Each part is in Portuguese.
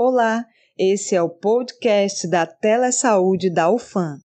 Olá, esse é o podcast da Telesaúde da UFAM.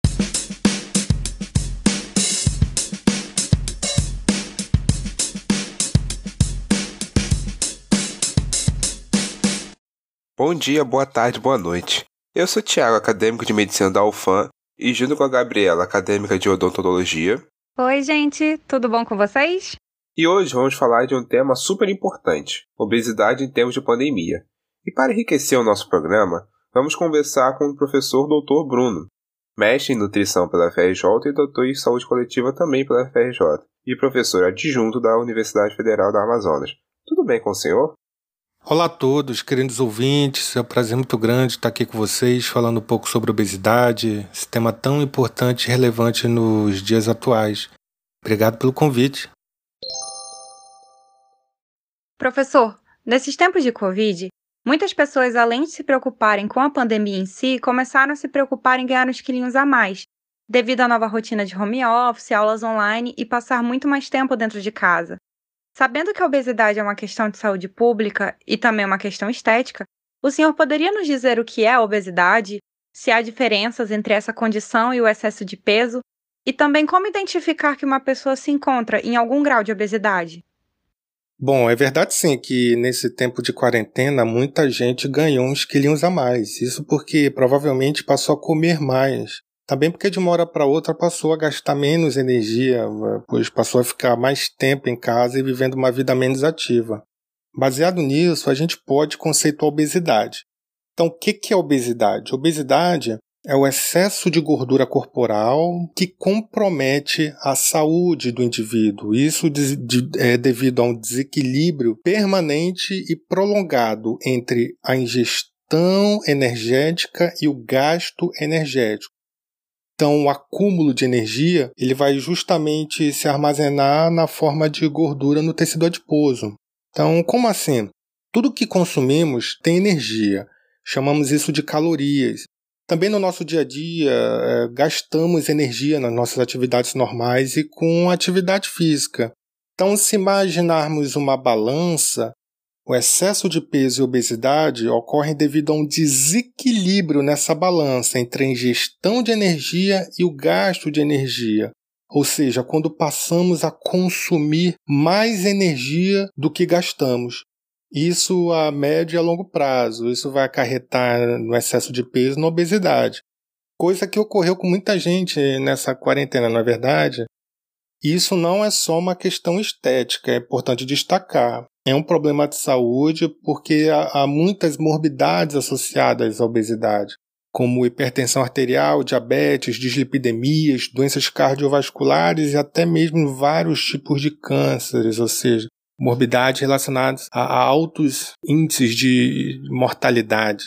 Bom dia, boa tarde, boa noite. Eu sou Tiago, acadêmico de medicina da UFAM, e junto com a Gabriela, acadêmica de odontologia. Oi, gente, tudo bom com vocês? E hoje vamos falar de um tema super importante: obesidade em tempos de pandemia. E para enriquecer o nosso programa, vamos conversar com o professor Dr. Bruno, mestre em nutrição pela FRJ e doutor em saúde coletiva também pela FRJ, e professor adjunto da Universidade Federal da Amazonas. Tudo bem com o senhor? Olá a todos, queridos ouvintes. É um prazer muito grande estar aqui com vocês, falando um pouco sobre obesidade, esse tema tão importante e relevante nos dias atuais. Obrigado pelo convite. Professor, nesses tempos de Covid, muitas pessoas, além de se preocuparem com a pandemia em si, começaram a se preocupar em ganhar uns quilinhos a mais, devido à nova rotina de home office, aulas online e passar muito mais tempo dentro de casa. Sabendo que a obesidade é uma questão de saúde pública e também uma questão estética, o senhor poderia nos dizer o que é a obesidade, se há diferenças entre essa condição e o excesso de peso, e também como identificar que uma pessoa se encontra em algum grau de obesidade? Bom, é verdade sim que nesse tempo de quarentena muita gente ganhou uns quilinhos a mais. Isso porque provavelmente passou a comer mais. Também porque de uma hora para outra passou a gastar menos energia, pois passou a ficar mais tempo em casa e vivendo uma vida menos ativa. Baseado nisso, a gente pode conceituar obesidade. Então, o que é obesidade? Obesidade é o excesso de gordura corporal que compromete a saúde do indivíduo. Isso é devido a um desequilíbrio permanente e prolongado entre a ingestão energética e o gasto energético. Então, o acúmulo de energia ele vai justamente se armazenar na forma de gordura no tecido adiposo. Então, como assim? Tudo que consumimos tem energia. Chamamos isso de calorias. Também no nosso dia a dia, é, gastamos energia nas nossas atividades normais e com atividade física. Então, se imaginarmos uma balança, o excesso de peso e obesidade ocorrem devido a um desequilíbrio nessa balança entre a ingestão de energia e o gasto de energia. Ou seja, quando passamos a consumir mais energia do que gastamos. Isso a médio e a longo prazo. Isso vai acarretar no excesso de peso na obesidade. Coisa que ocorreu com muita gente nessa quarentena, na é verdade. Isso não é só uma questão estética, é importante destacar é um problema de saúde porque há, muitas morbidades associadas à obesidade, como hipertensão arterial, diabetes, dislipidemias, doenças cardiovasculares e até mesmo vários tipos de cânceres, ou seja, morbidades relacionadas a altos índices de mortalidade.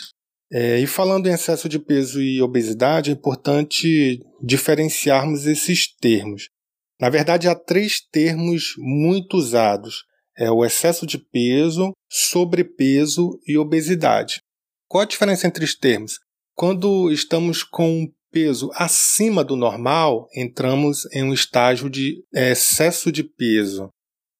É, e falando em excesso de peso e obesidade, é importante diferenciarmos esses termos. Na verdade, há três termos muito usados é o excesso de peso, sobrepeso e obesidade. Qual a diferença entre os termos? Quando estamos com peso acima do normal, entramos em um estágio de excesso de peso.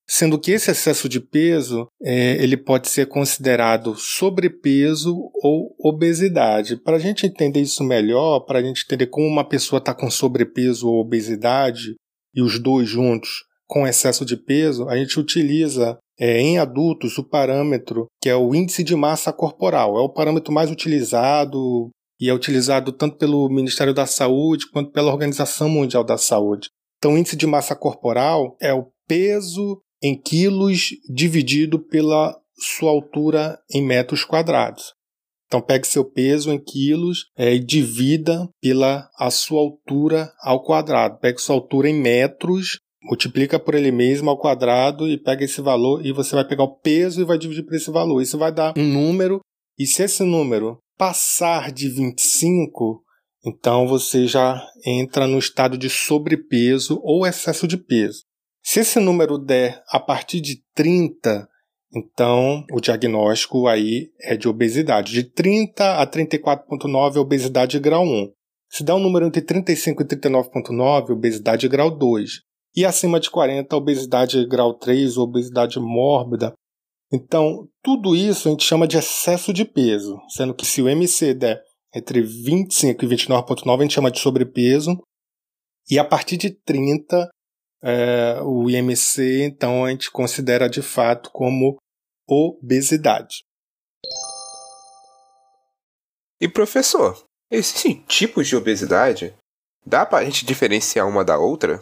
Sendo que esse excesso de peso é, ele pode ser considerado sobrepeso ou obesidade. Para a gente entender isso melhor, para a gente entender como uma pessoa está com sobrepeso ou obesidade, e os dois juntos com excesso de peso, a gente utiliza é, em adultos o parâmetro que é o índice de massa corporal. É o parâmetro mais utilizado e é utilizado tanto pelo Ministério da Saúde quanto pela Organização Mundial da Saúde. Então, o índice de massa corporal é o peso em quilos dividido pela sua altura em metros quadrados. Então pegue seu peso em quilos é, e divida pela a sua altura ao quadrado. Pegue sua altura em metros multiplica por ele mesmo ao quadrado e pega esse valor e você vai pegar o peso e vai dividir por esse valor. Isso vai dar um número, e se esse número passar de 25, então você já entra no estado de sobrepeso ou excesso de peso. Se esse número der a partir de 30, então o diagnóstico aí é de obesidade. De 30 a 34,9 é obesidade grau 1. Se dá um número entre 35 e 39,9, obesidade grau 2 e acima de 40, obesidade grau 3, obesidade mórbida, Então, tudo isso a gente chama de excesso de peso, sendo que se o MC der entre 25 e 29,9 a gente chama de sobrepeso, e a partir de 30 é, o IMC, então a gente considera de fato como obesidade. E professor, existem tipos de obesidade? Dá para a gente diferenciar uma da outra?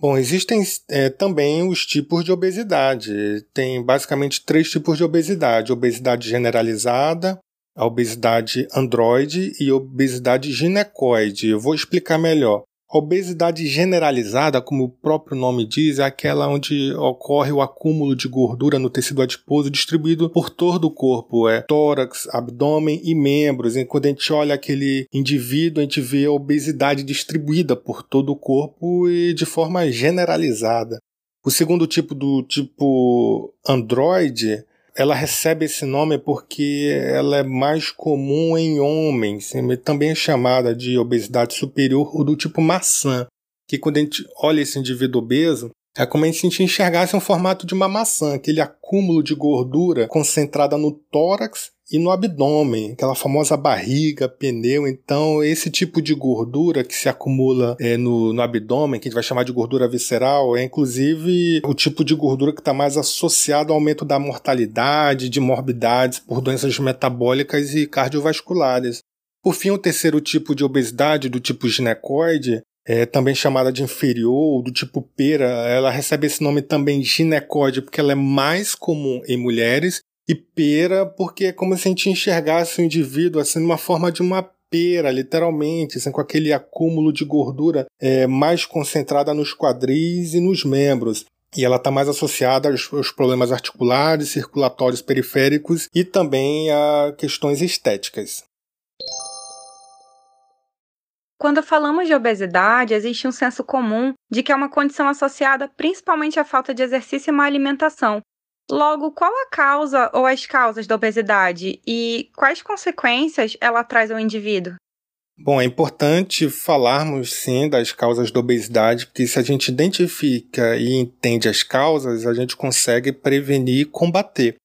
Bom, existem é, também os tipos de obesidade. Tem basicamente três tipos de obesidade: obesidade generalizada, a obesidade androide e obesidade ginecoide. Eu vou explicar melhor. Obesidade generalizada, como o próprio nome diz, é aquela onde ocorre o acúmulo de gordura no tecido adiposo distribuído por todo o corpo, é tórax, abdômen e membros. E quando a gente olha aquele indivíduo, a gente vê a obesidade distribuída por todo o corpo e de forma generalizada. O segundo tipo do tipo androide ela recebe esse nome porque ela é mais comum em homens, também é chamada de obesidade superior ou do tipo maçã, que quando a gente olha esse indivíduo obeso, é como se a gente enxergasse um formato de uma maçã, aquele acúmulo de gordura concentrada no tórax e no abdômen, aquela famosa barriga, pneu. Então, esse tipo de gordura que se acumula é, no, no abdômen, que a gente vai chamar de gordura visceral, é inclusive o tipo de gordura que está mais associado ao aumento da mortalidade, de morbidades por doenças metabólicas e cardiovasculares. Por fim, o terceiro tipo de obesidade, do tipo ginecoide, é também chamada de inferior, do tipo pera, ela recebe esse nome também ginecoide porque ela é mais comum em mulheres e pera porque é como se a gente enxergasse o indivíduo assim numa forma de uma pera, literalmente, assim, com aquele acúmulo de gordura é, mais concentrada nos quadris e nos membros. E ela está mais associada aos, aos, problemas articulares, circulatórios periféricos e também a questões estéticas. Quando falamos de obesidade, existe um senso comum de que é uma condição associada principalmente à falta de exercício e má alimentação, Logo, qual a causa ou as causas da obesidade e quais consequências ela traz ao indivíduo? Bom, é importante falarmos sim das causas da obesidade, porque se a gente identifica e entende as causas, a gente consegue prevenir e combater.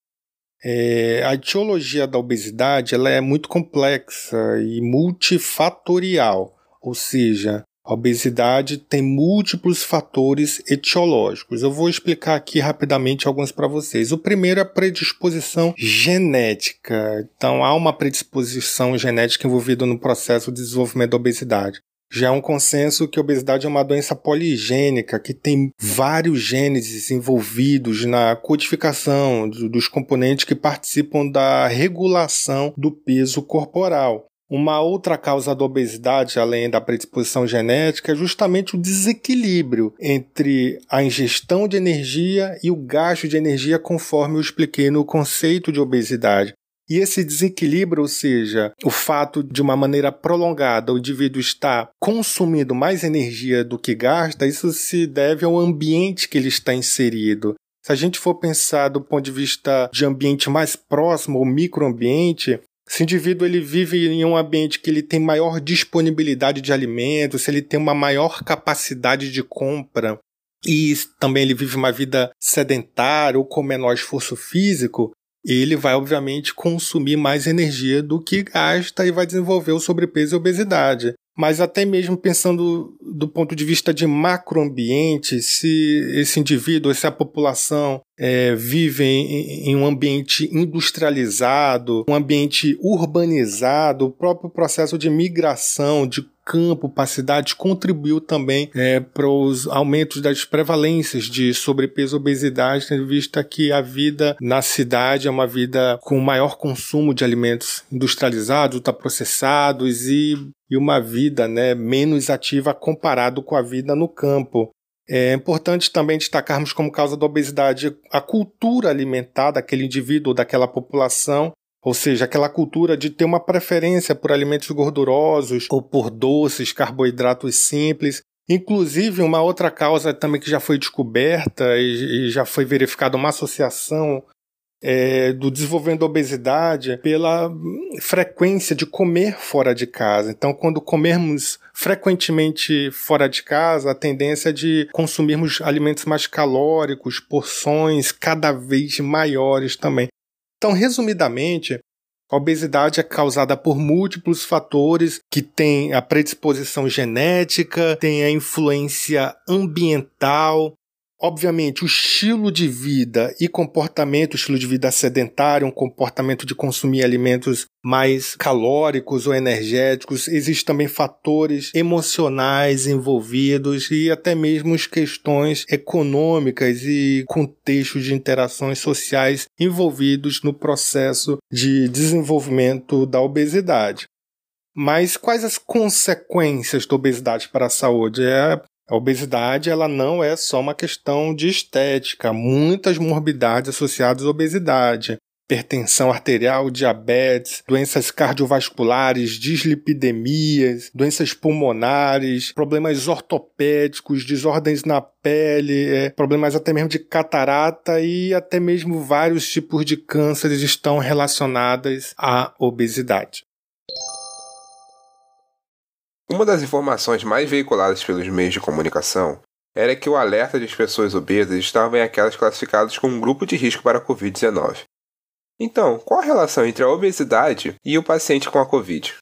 É, a etiologia da obesidade ela é muito complexa e multifatorial, ou seja, a obesidade tem múltiplos fatores etiológicos. Eu vou explicar aqui rapidamente alguns para vocês. O primeiro é a predisposição genética. Então, há uma predisposição genética envolvida no processo de desenvolvimento da obesidade. Já é um consenso que a obesidade é uma doença poligênica, que tem vários genes envolvidos na codificação dos componentes que participam da regulação do peso corporal. Uma outra causa da obesidade, além da predisposição genética, é justamente o desequilíbrio entre a ingestão de energia e o gasto de energia, conforme eu expliquei no conceito de obesidade. E esse desequilíbrio, ou seja, o fato de uma maneira prolongada o indivíduo estar consumindo mais energia do que gasta, isso se deve ao ambiente que ele está inserido. Se a gente for pensar do ponto de vista de ambiente mais próximo, ou microambiente, se o indivíduo ele vive em um ambiente que ele tem maior disponibilidade de alimentos, se ele tem uma maior capacidade de compra e também ele vive uma vida sedentária ou com menor esforço físico, ele vai obviamente consumir mais energia do que gasta e vai desenvolver o sobrepeso e obesidade. Mas até mesmo pensando do ponto de vista de macroambiente, se esse indivíduo, se a população é, vive em, em, um ambiente industrializado, um ambiente urbanizado, o próprio processo de migração, de campo para cidades contribuiu também é, para os aumentos das prevalências de sobrepeso e obesidade, tendo vista que a vida na cidade é uma vida com maior consumo de alimentos industrializados, ultraprocessados e, e uma vida né, menos ativa comparado com a vida no campo. É importante também destacarmos como causa da obesidade a cultura alimentar daquele indivíduo, daquela população, ou seja, aquela cultura de ter uma preferência por alimentos gordurosos ou por doces, carboidratos simples. Inclusive, uma outra causa também que já foi descoberta e, já foi verificada uma associação é, do desenvolvimento da obesidade pela frequência de comer fora de casa. Então, quando comermos frequentemente fora de casa, a tendência é de consumirmos alimentos mais calóricos, porções cada vez maiores também. Então, resumidamente, a obesidade é causada por múltiplos fatores que têm a predisposição genética, tem a influência ambiental, Obviamente, o estilo de vida e comportamento, o estilo de vida sedentário, um comportamento de consumir alimentos mais calóricos ou energéticos, existem também fatores emocionais envolvidos e até mesmo questões econômicas e contextos de interações sociais envolvidos no processo de desenvolvimento da obesidade. Mas quais as consequências da obesidade para a saúde? É a obesidade ela não é só uma questão de estética, muitas morbidades associadas à obesidade, hipertensão arterial, diabetes, doenças cardiovasculares, dislipidemias, doenças pulmonares, problemas ortopédicos, desordens na pele, é, problemas até mesmo de catarata e até mesmo vários tipos de cânceres estão relacionados à obesidade. Uma das informações mais veiculadas pelos meios de comunicação era que o alerta de pessoas obesas estavam em aquelas classificadas como um grupo de risco para a Covid-19. Então, qual a relação entre a obesidade e o paciente com a Covid?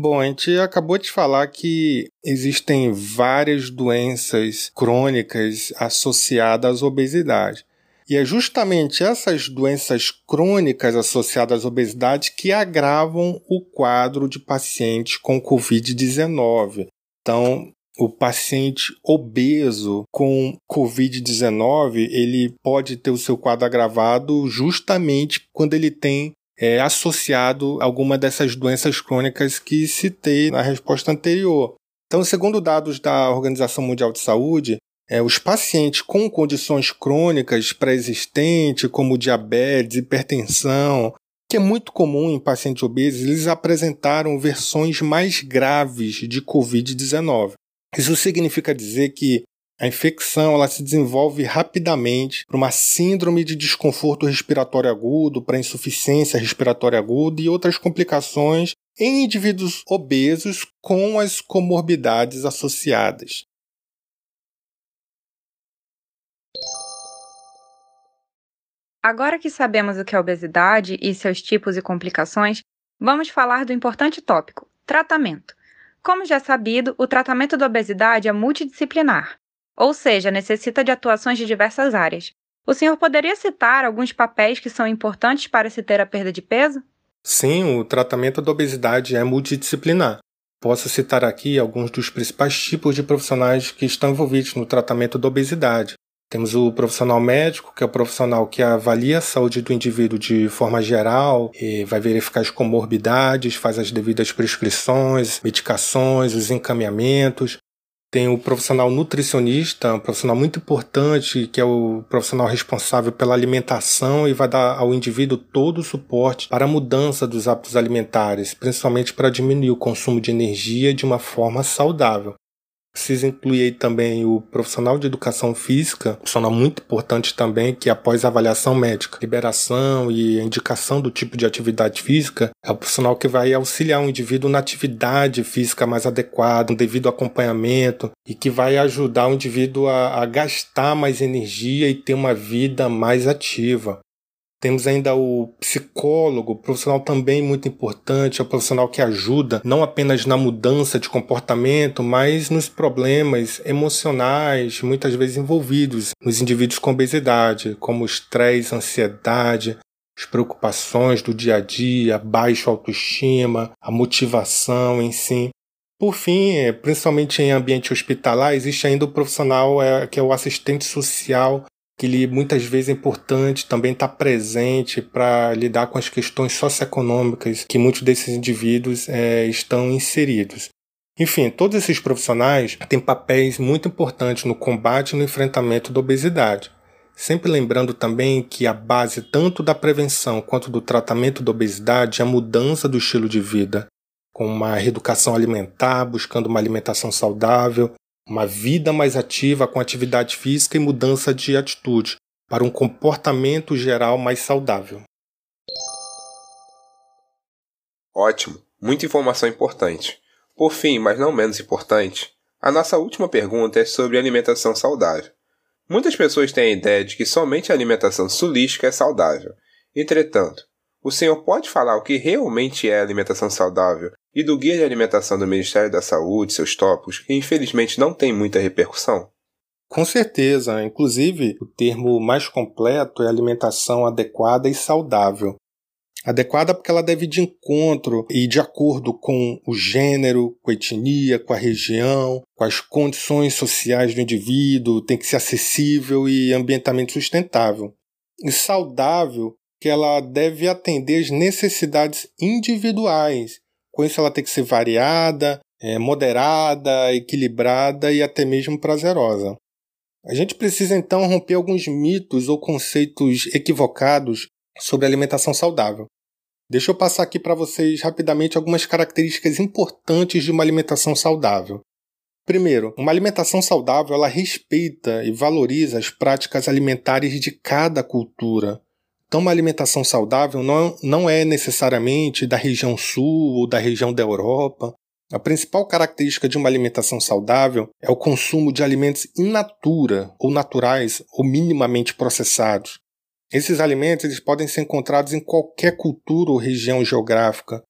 Bom, a gente acabou de falar que existem várias doenças crônicas associadas à obesidade. E é justamente essas doenças crônicas associadas à obesidade que agravam o quadro de pacientes com Covid-19. Então, o paciente obeso com Covid-19, ele pode ter o seu quadro agravado justamente quando ele tem é, associado alguma dessas doenças crônicas que citei na resposta anterior. Então, segundo dados da Organização Mundial de Saúde, é, os pacientes com condições crônicas pré-existentes, como diabetes, hipertensão, que é muito comum em pacientes obesos, eles apresentaram versões mais graves de Covid-19. Isso significa dizer que a infecção ela se desenvolve rapidamente para uma síndrome de desconforto respiratório agudo, para insuficiência respiratória aguda e outras complicações em indivíduos obesos com as comorbidades associadas. Agora que sabemos o que é obesidade e seus tipos e complicações, vamos falar do importante tópico: tratamento. Como já é sabido, o tratamento da obesidade é multidisciplinar, ou seja, necessita de atuações de diversas áreas. O senhor poderia citar alguns papéis que são importantes para se ter a perda de peso? Sim, o tratamento da obesidade é multidisciplinar. Posso citar aqui alguns dos principais tipos de profissionais que estão envolvidos no tratamento da obesidade, temos o profissional médico, que é o profissional que avalia a saúde do indivíduo de forma geral, vai verificar as comorbidades, faz as devidas prescrições, medicações, os encaminhamentos. Tem o profissional nutricionista, um profissional muito importante, que é o profissional responsável pela alimentação e vai dar ao indivíduo todo o suporte para a mudança dos hábitos alimentares, principalmente para diminuir o consumo de energia de uma forma saudável. Precisa incluir aí também o profissional de educação física, profissional muito importante também, que após avaliação médica, liberação e indicação do tipo de atividade física, é o profissional que vai auxiliar o indivíduo na atividade física mais adequada, um devido acompanhamento e que vai ajudar o indivíduo a, a gastar mais energia e ter uma vida mais ativa. Temos ainda o psicólogo, profissional também muito importante, é o profissional que ajuda não apenas na mudança de comportamento, mas nos problemas emocionais, muitas vezes envolvidos nos indivíduos com obesidade, como estresse, ansiedade, as preocupações do dia a dia, baixa autoestima, a motivação em si. Por fim, é, principalmente em ambiente hospitalar, existe ainda o profissional é, que é o assistente social que ele muitas vezes é importante também estar tá presente para lidar com as questões socioeconômicas que muitos desses indivíduos é, estão inseridos. Enfim, todos esses profissionais têm papéis muito importantes no combate e no enfrentamento da obesidade. Sempre lembrando também que a base tanto da prevenção quanto do tratamento da obesidade é a mudança do estilo de vida, com uma reeducação alimentar, buscando uma alimentação saudável, uma vida mais ativa com atividade física e mudança de atitude, para um comportamento geral mais saudável. Ótimo, muita informação importante. Por fim, mas não menos importante, a nossa última pergunta é sobre alimentação saudável. Muitas pessoas têm a ideia de que somente a alimentação sulística é saudável. Entretanto, o senhor pode falar o que realmente é alimentação saudável e do guia de alimentação do Ministério da Saúde, seus tópicos, que infelizmente não tem muita repercussão? Com certeza, inclusive o termo mais completo é alimentação adequada e saudável. Adequada porque ela deve ir de encontro e de acordo com o gênero, com a etnia, com a região, com as condições sociais do indivíduo, tem que ser acessível e ambientalmente sustentável. E saudável que ela deve atender às necessidades individuais. Com isso, ela tem que ser variada, é, moderada, equilibrada e até mesmo prazerosa. A gente precisa então romper alguns mitos ou conceitos equivocados sobre alimentação saudável. Deixa eu passar aqui para vocês rapidamente algumas características importantes de uma alimentação saudável. Primeiro, uma alimentação saudável ela respeita e valoriza as práticas alimentares de cada cultura. Então, uma alimentação saudável não, não é necessariamente da região sul ou da região da Europa. A principal característica de uma alimentação saudável é o consumo de alimentos in natura, ou naturais, ou minimamente processados. Esses alimentos eles podem ser encontrados em qualquer cultura ou região geográfica.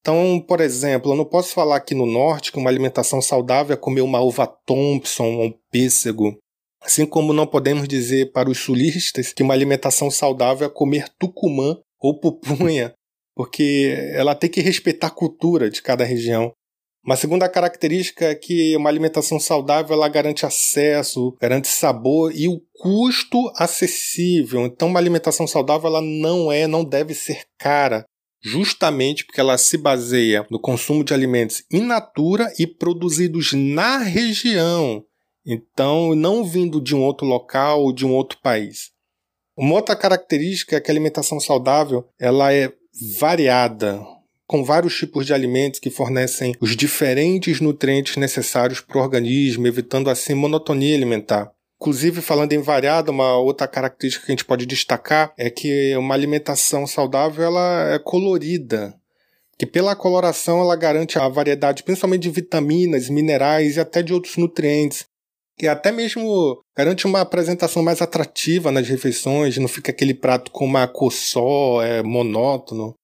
Então, por exemplo, eu não posso falar aqui no norte que uma alimentação saudável é comer uma uva Thompson ou um pêssego. Assim como não podemos dizer para os sulistas que uma alimentação saudável é comer tucumã ou pupunha, porque ela tem que respeitar a cultura de cada região. Uma segunda característica é que uma alimentação saudável ela garante acesso, garante sabor e o custo acessível. Então, uma alimentação saudável ela não é, não deve ser cara, justamente porque ela se baseia no consumo de alimentos in natura e produzidos na região. Então, não vindo de um outro local ou de um outro país. Uma outra característica é que a alimentação saudável ela é variada, com vários tipos de alimentos que fornecem os diferentes nutrientes necessários para o organismo, evitando assim monotonia alimentar. Inclusive, falando em variada, uma outra característica que a gente pode destacar é que uma alimentação saudável ela é colorida, que pela coloração ela garante a variedade principalmente de vitaminas, minerais e até de outros nutrientes, que até mesmo garante uma apresentação mais atrativa nas refeições, não fica aquele prato com uma cor só, é monótono.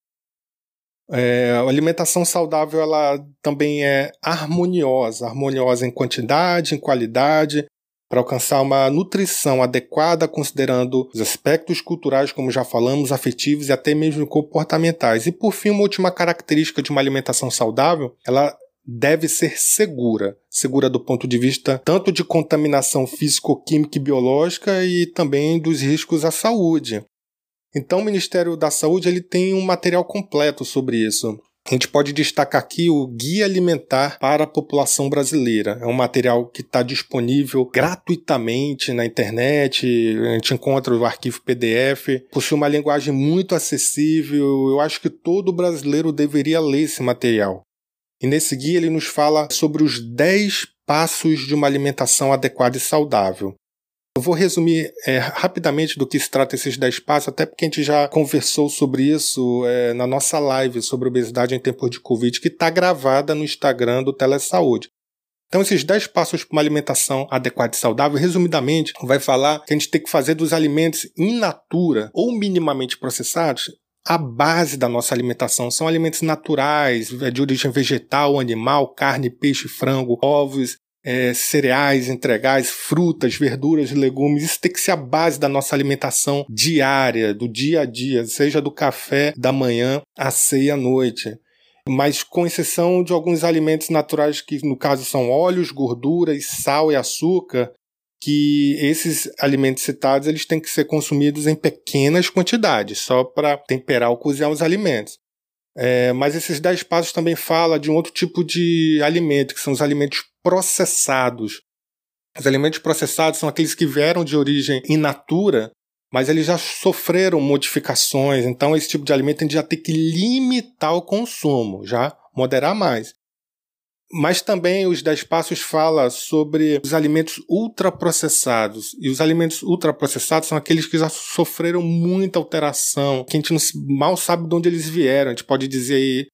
É, a alimentação saudável ela também é harmoniosa, harmoniosa em quantidade, em qualidade, para alcançar uma nutrição adequada, considerando os aspectos culturais, como já falamos, afetivos e até mesmo comportamentais. E por fim, uma última característica de uma alimentação saudável, ela deve ser segura. Segura do ponto de vista tanto de contaminação físico-química e biológica e também dos riscos à saúde. Então o Ministério da Saúde ele tem um material completo sobre isso. A gente pode destacar aqui o Guia Alimentar para a População Brasileira. É um material que está disponível gratuitamente na internet. A gente encontra o arquivo PDF. Possui uma linguagem muito acessível. Eu acho que todo brasileiro deveria ler esse material. E nesse guia ele nos fala sobre os 10 passos de uma alimentação adequada e saudável. Eu vou resumir é, rapidamente do que se trata esses 10 passos, até porque a gente já conversou sobre isso é, na nossa live sobre obesidade em tempos de Covid, que está gravada no Instagram do Telesaúde. Então, esses 10 passos para uma alimentação adequada e saudável, resumidamente, vai falar que a gente tem que fazer dos alimentos in natura ou minimamente processados a base da nossa alimentação. São alimentos naturais, é de origem vegetal, animal, carne, peixe, frango, ovos, é, cereais integrais, frutas, verduras, legumes. Isso tem que ser a base da nossa alimentação diária, do dia a dia, seja do café da manhã à ceia à noite. Mas com exceção de alguns alimentos naturais que, no caso, são óleos, gorduras, sal e açúcar, que esses alimentos citados eles têm que ser consumidos em pequenas quantidades, só para temperar ou cozinhar os alimentos. É, mas esses 10 passos também falam de um outro tipo de alimento, que são os alimentos processados. Os alimentos processados são aqueles que vieram de origem in natura, mas eles já sofreram modificações, então esse tipo de alimento a gente já tem que limitar o consumo, já moderar mais. Mas também os 10 passos fala sobre os alimentos ultraprocessados. E os alimentos ultraprocessados são aqueles que já sofreram muita alteração, que a gente não, mal sabe de onde eles vieram. A gente pode dizer aí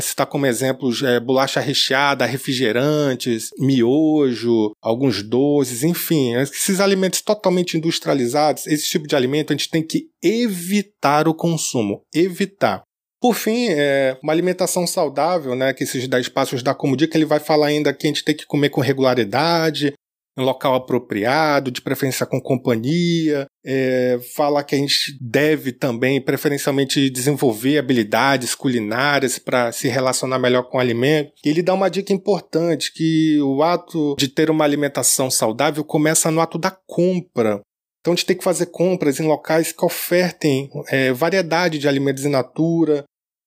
citar como exemplos é, bolacha recheada, refrigerantes, miojo, alguns doces, enfim, esses alimentos totalmente industrializados, esse tipo de alimento a gente tem que evitar o consumo, evitar. Por fim, é, uma alimentação saudável, né, que esses 10 passos da como dica, ele vai falar ainda que a gente tem que comer com regularidade, em local apropriado, de preferência com companhia. É, fala que a gente deve também, preferencialmente, desenvolver habilidades culinárias para se relacionar melhor com o alimento. E ele dá uma dica importante que o ato de ter uma alimentação saudável começa no ato da compra. Então a gente tem que fazer compras em locais que ofertem é, variedade de alimentos in natura,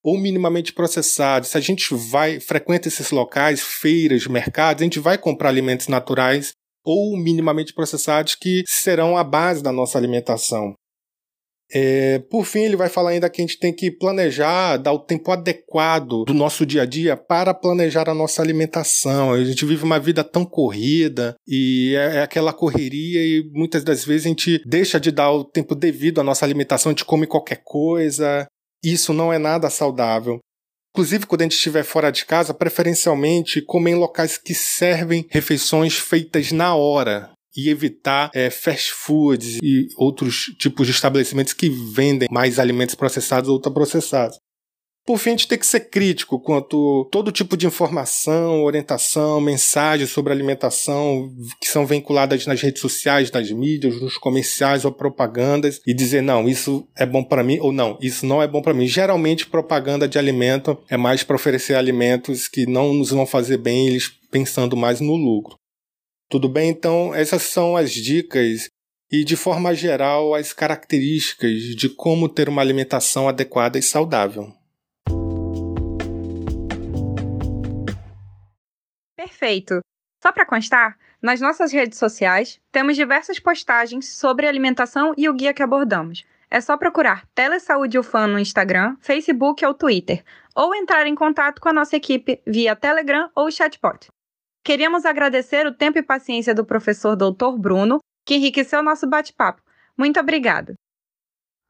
ou minimamente processados. Se a gente vai, frequenta esses locais, feiras, mercados, a gente vai comprar alimentos naturais ou minimamente processados que serão a base da nossa alimentação. É, por fim, ele vai falar ainda que a gente tem que planejar, dar o tempo adequado do nosso dia a dia para planejar a nossa alimentação. A gente vive uma vida tão corrida e é, é aquela correria e muitas das vezes a gente deixa de dar o tempo devido à nossa alimentação, a gente come qualquer coisa, isso não é nada saudável. Inclusive, quando a gente estiver fora de casa, preferencialmente comer em locais que servem refeições feitas na hora e evitar é, fast foods e outros tipos de estabelecimentos que vendem mais alimentos processados ou ultraprocessados. Por fim, a gente tem que ser crítico quanto todo tipo de informação, orientação, mensagens sobre alimentação que são vinculadas nas redes sociais, nas mídias, nos comerciais ou propagandas e dizer não, isso é bom para mim ou não, isso não é bom para mim. Geralmente propaganda de alimento é mais para oferecer alimentos que não nos vão fazer bem, eles pensando mais no lucro. Tudo bem? Então, essas são as dicas e, de forma geral, as características de como ter uma alimentação adequada e saudável. Perfeito. Só para constar, nas nossas redes sociais temos diversas postagens sobre alimentação e o guia que abordamos. É só procurar Telesaúde UFAM no Instagram, Facebook ou Twitter, ou entrar em contato com a nossa equipe via Telegram ou chatbot. Queríamos agradecer o tempo e paciência do professor Dr. Bruno, que enriqueceu nosso bate-papo. Muito obrigada.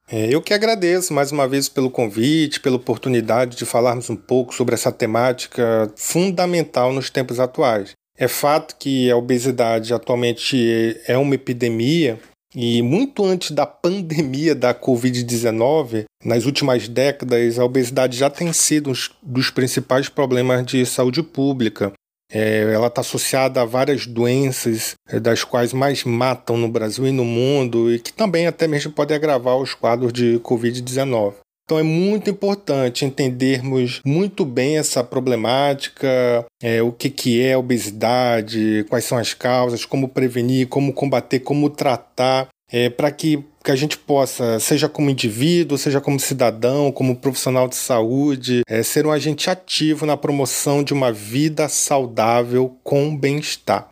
É, eu que agradeço mais uma vez pelo convite, pela oportunidade de falarmos um pouco sobre essa temática fundamental nos tempos atuais. É fato que a obesidade atualmente é uma epidemia e muito antes da pandemia da Covid-19, nas últimas décadas, a obesidade já tem sido um dos principais problemas de saúde pública. É, ela está associada a várias doenças, é, das quais mais matam no Brasil e no mundo, e que também até mesmo pode agravar os quadros de Covid-19. Então é muito importante entendermos muito bem essa problemática, é, o que, que é obesidade, quais são as causas, como prevenir, como combater, como tratar, é, para que que a gente possa, seja como indivíduo, seja como cidadão, como profissional de saúde, é, ser um agente ativo na promoção de uma vida saudável com bem-estar.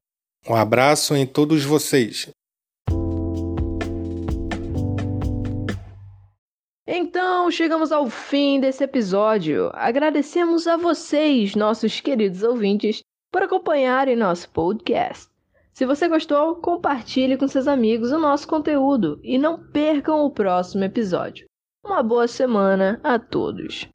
Um abraço em todos vocês. Então, chegamos ao fim desse episódio. Agradecemos a vocês, nossos queridos ouvintes, por acompanharem nosso podcast. Se você gostou, compartilhe com seus amigos o nosso conteúdo e não percam o próximo episódio. Uma boa semana a todos!